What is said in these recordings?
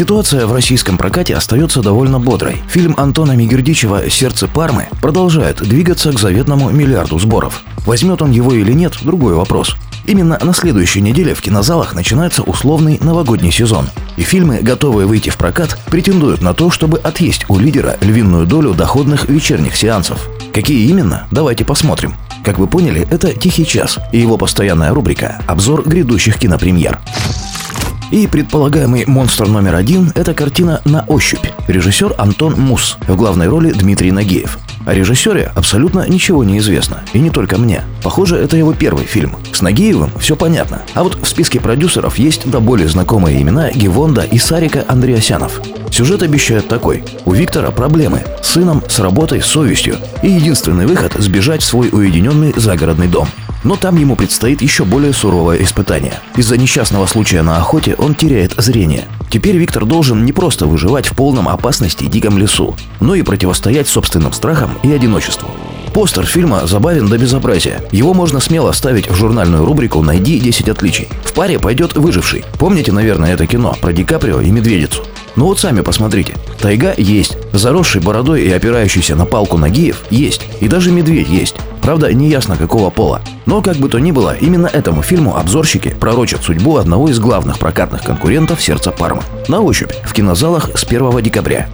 Ситуация в российском прокате остается довольно бодрой. Фильм Антона Мигердичева «Сердце Пармы» продолжает двигаться к заветному миллиарду сборов. Возьмет он его или нет – другой вопрос. Именно на следующей неделе в кинозалах начинается условный новогодний сезон. И фильмы, готовые выйти в прокат, претендуют на то, чтобы отъесть у лидера львиную долю доходных вечерних сеансов. Какие именно? Давайте посмотрим. Как вы поняли, это «Тихий час» и его постоянная рубрика «Обзор грядущих кинопремьер». И предполагаемый монстр номер один – это картина «На ощупь». Режиссер Антон Мус, в главной роли Дмитрий Нагиев. О режиссере абсолютно ничего не известно. И не только мне. Похоже, это его первый фильм. С Нагиевым все понятно. А вот в списке продюсеров есть до более знакомые имена Гевонда и Сарика Андреасянов. Сюжет обещает такой. У Виктора проблемы. С сыном, с работой, с совестью. И единственный выход – сбежать в свой уединенный загородный дом. Но там ему предстоит еще более суровое испытание. Из-за несчастного случая на охоте он теряет зрение. Теперь Виктор должен не просто выживать в полном опасности диком лесу, но и противостоять собственным страхам и одиночеству. Постер фильма забавен до безобразия. Его можно смело ставить в журнальную рубрику «Найди 10 отличий». В паре пойдет «Выживший». Помните, наверное, это кино про Ди Каприо и медведицу? Ну вот сами посмотрите. Тайга есть, заросший бородой и опирающийся на палку Нагиев есть, и даже медведь есть. Правда, не ясно какого пола. Но как бы то ни было, именно этому фильму обзорщики пророчат судьбу одного из главных прокатных конкурентов «Сердца Пармы». На ощупь в кинозалах с 1 декабря.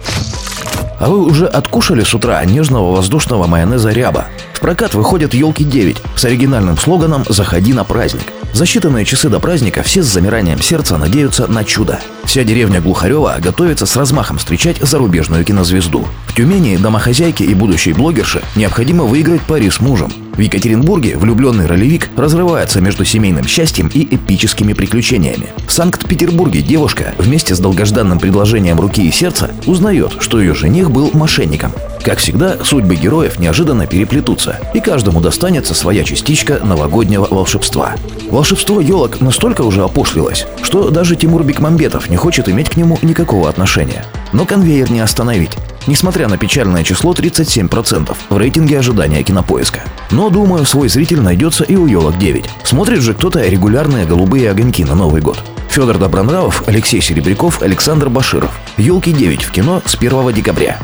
А вы уже откушали с утра нежного воздушного майонеза ряба? В прокат выходят «Елки 9» с оригинальным слоганом «Заходи на праздник». За считанные часы до праздника все с замиранием сердца надеются на чудо. Вся деревня Глухарева готовится с размахом встречать зарубежную кинозвезду. В Тюмени домохозяйке и будущей блогерше необходимо выиграть пари с мужем. В Екатеринбурге влюбленный ролевик разрывается между семейным счастьем и эпическими приключениями. В Санкт-Петербурге девушка вместе с долгожданным предложением руки и сердца узнает, что ее жених был мошенником. Как всегда, судьбы героев неожиданно переплетутся, и каждому достанется своя частичка новогоднего волшебства. Волшебство елок настолько уже опошлилось, что даже Тимур Бекмамбетов не хочет иметь к нему никакого отношения. Но конвейер не остановить несмотря на печальное число 37% в рейтинге ожидания кинопоиска. Но, думаю, свой зритель найдется и у елок 9. Смотрит же кто-то регулярные голубые огоньки на Новый год. Федор Добронравов, Алексей Серебряков, Александр Баширов. «Елки 9» в кино с 1 декабря.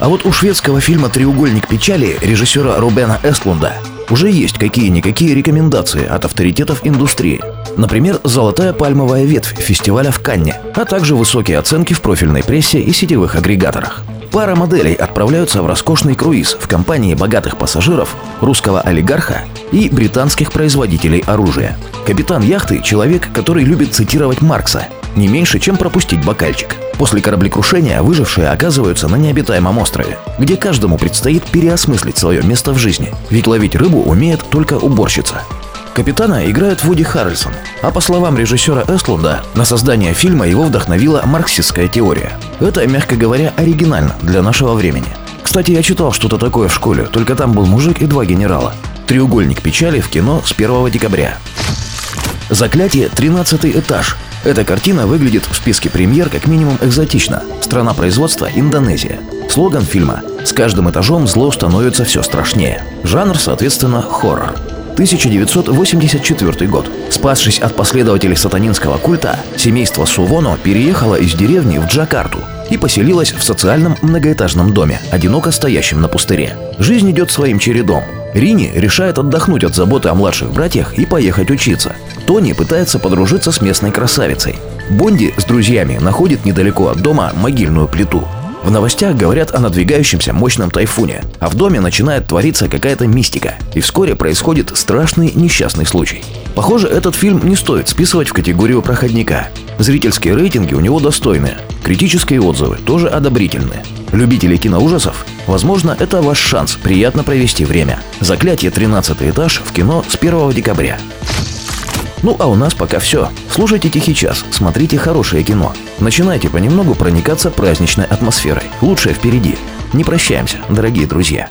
А вот у шведского фильма «Треугольник печали» режиссера Рубена Эстлунда уже есть какие-никакие рекомендации от авторитетов индустрии. Например, «Золотая пальмовая ветвь» фестиваля в Канне, а также высокие оценки в профильной прессе и сетевых агрегаторах. Пара моделей отправляются в роскошный круиз в компании богатых пассажиров, русского олигарха и британских производителей оружия. Капитан яхты – человек, который любит цитировать Маркса, не меньше, чем пропустить бокальчик. После кораблекрушения выжившие оказываются на необитаемом острове, где каждому предстоит переосмыслить свое место в жизни, ведь ловить рыбу умеет только уборщица. Капитана играет Вуди Харрельсон, а по словам режиссера Эстлунда, на создание фильма его вдохновила марксистская теория. Это, мягко говоря, оригинально для нашего времени. Кстати, я читал что-то такое в школе, только там был мужик и два генерала. «Треугольник печали» в кино с 1 декабря. «Заклятие. 13 этаж». Эта картина выглядит в списке премьер как минимум экзотично. Страна производства – Индонезия. Слоган фильма «С каждым этажом зло становится все страшнее». Жанр, соответственно, хоррор. 1984 год. Спасшись от последователей сатанинского культа, семейство Сувоно переехало из деревни в Джакарту и поселилось в социальном многоэтажном доме, одиноко стоящем на пустыре. Жизнь идет своим чередом. Рини решает отдохнуть от заботы о младших братьях и поехать учиться. Тони пытается подружиться с местной красавицей. Бонди с друзьями находит недалеко от дома могильную плиту. В новостях говорят о надвигающемся мощном тайфуне, а в доме начинает твориться какая-то мистика, и вскоре происходит страшный несчастный случай. Похоже, этот фильм не стоит списывать в категорию проходника. Зрительские рейтинги у него достойные, критические отзывы тоже одобрительные. Любители киноужасов, возможно, это ваш шанс приятно провести время. Заклятие 13 этаж в кино с 1 декабря. Ну а у нас пока все. Слушайте «Тихий час», смотрите хорошее кино. Начинайте понемногу проникаться праздничной атмосферой. Лучшее впереди. Не прощаемся, дорогие друзья.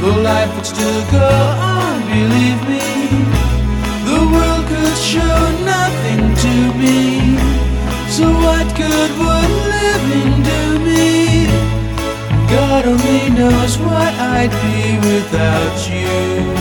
the life would still go on, believe me. The world could show nothing to me. So what good would living do me? God only knows what I'd be without you.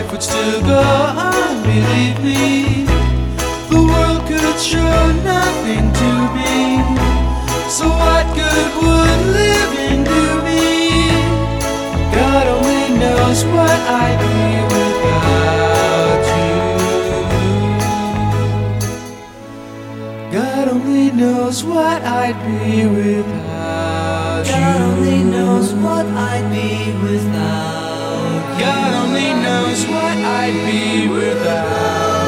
Life would still go on, believe me. The world could show nothing to me. So what good would living do me? God only knows what I'd knows what I'd be without you. God only knows what I'd be without God only knows what I'd be without